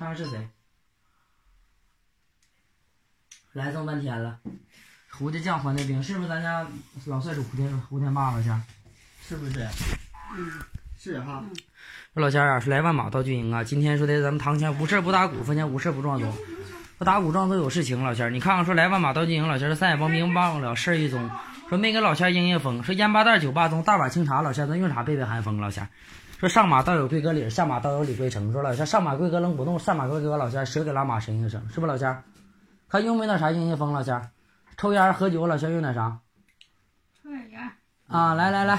看看是谁。来这么半天了，胡家将还的兵，是不是咱家老帅主胡天胡天霸老乡？是不是？嗯，是哈。说老乡啊，是来万马到军营啊。今天说的咱们堂前无事不打鼓，坟前无事不撞钟。不打鼓撞钟有事情，老乡你看看说来万马到军营，老乡这三眼帮兵忘了事儿一宗，说没给老乡迎迎风，说烟八袋酒八盅，大碗清茶，老乡咱用啥背背寒风？老乡说上马倒有贵哥礼，下马倒有李贵成。说老乡上马贵哥扔不动，下马贵哥老乡蛇给拉马神一声，是不老乡？看用没那啥迎迎风，老乡抽烟喝酒，老乡用点啥？抽点烟啊，来来来。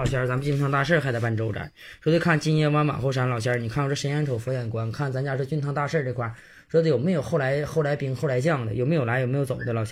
老仙儿？咱们京堂大事还得办周展。说的看今夜晚马后山，老仙儿，你看我这神眼瞅佛眼观，看咱家这军堂大事这块，说的有没有后来后来兵后来将的，有没有来有没有走的，老仙儿。